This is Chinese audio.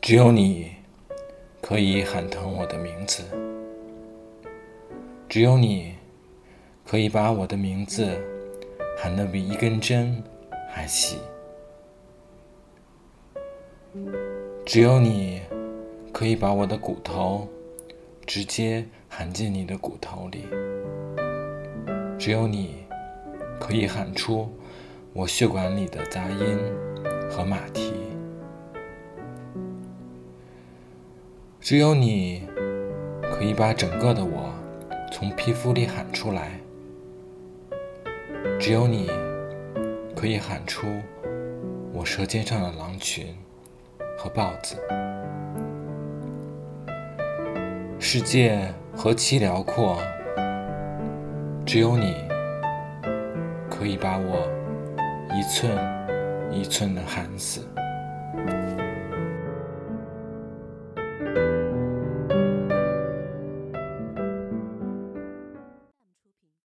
只有你可以喊疼我的名字，只有你可以把我的名字喊得比一根针还细，只有你可以把我的骨头直接喊进你的骨头里，只有你可以喊出我血管里的杂音和马蹄。只有你可以把整个的我从皮肤里喊出来，只有你可以喊出我舌尖上的狼群和豹子。世界何其辽阔，只有你可以把我一寸一寸的寒死。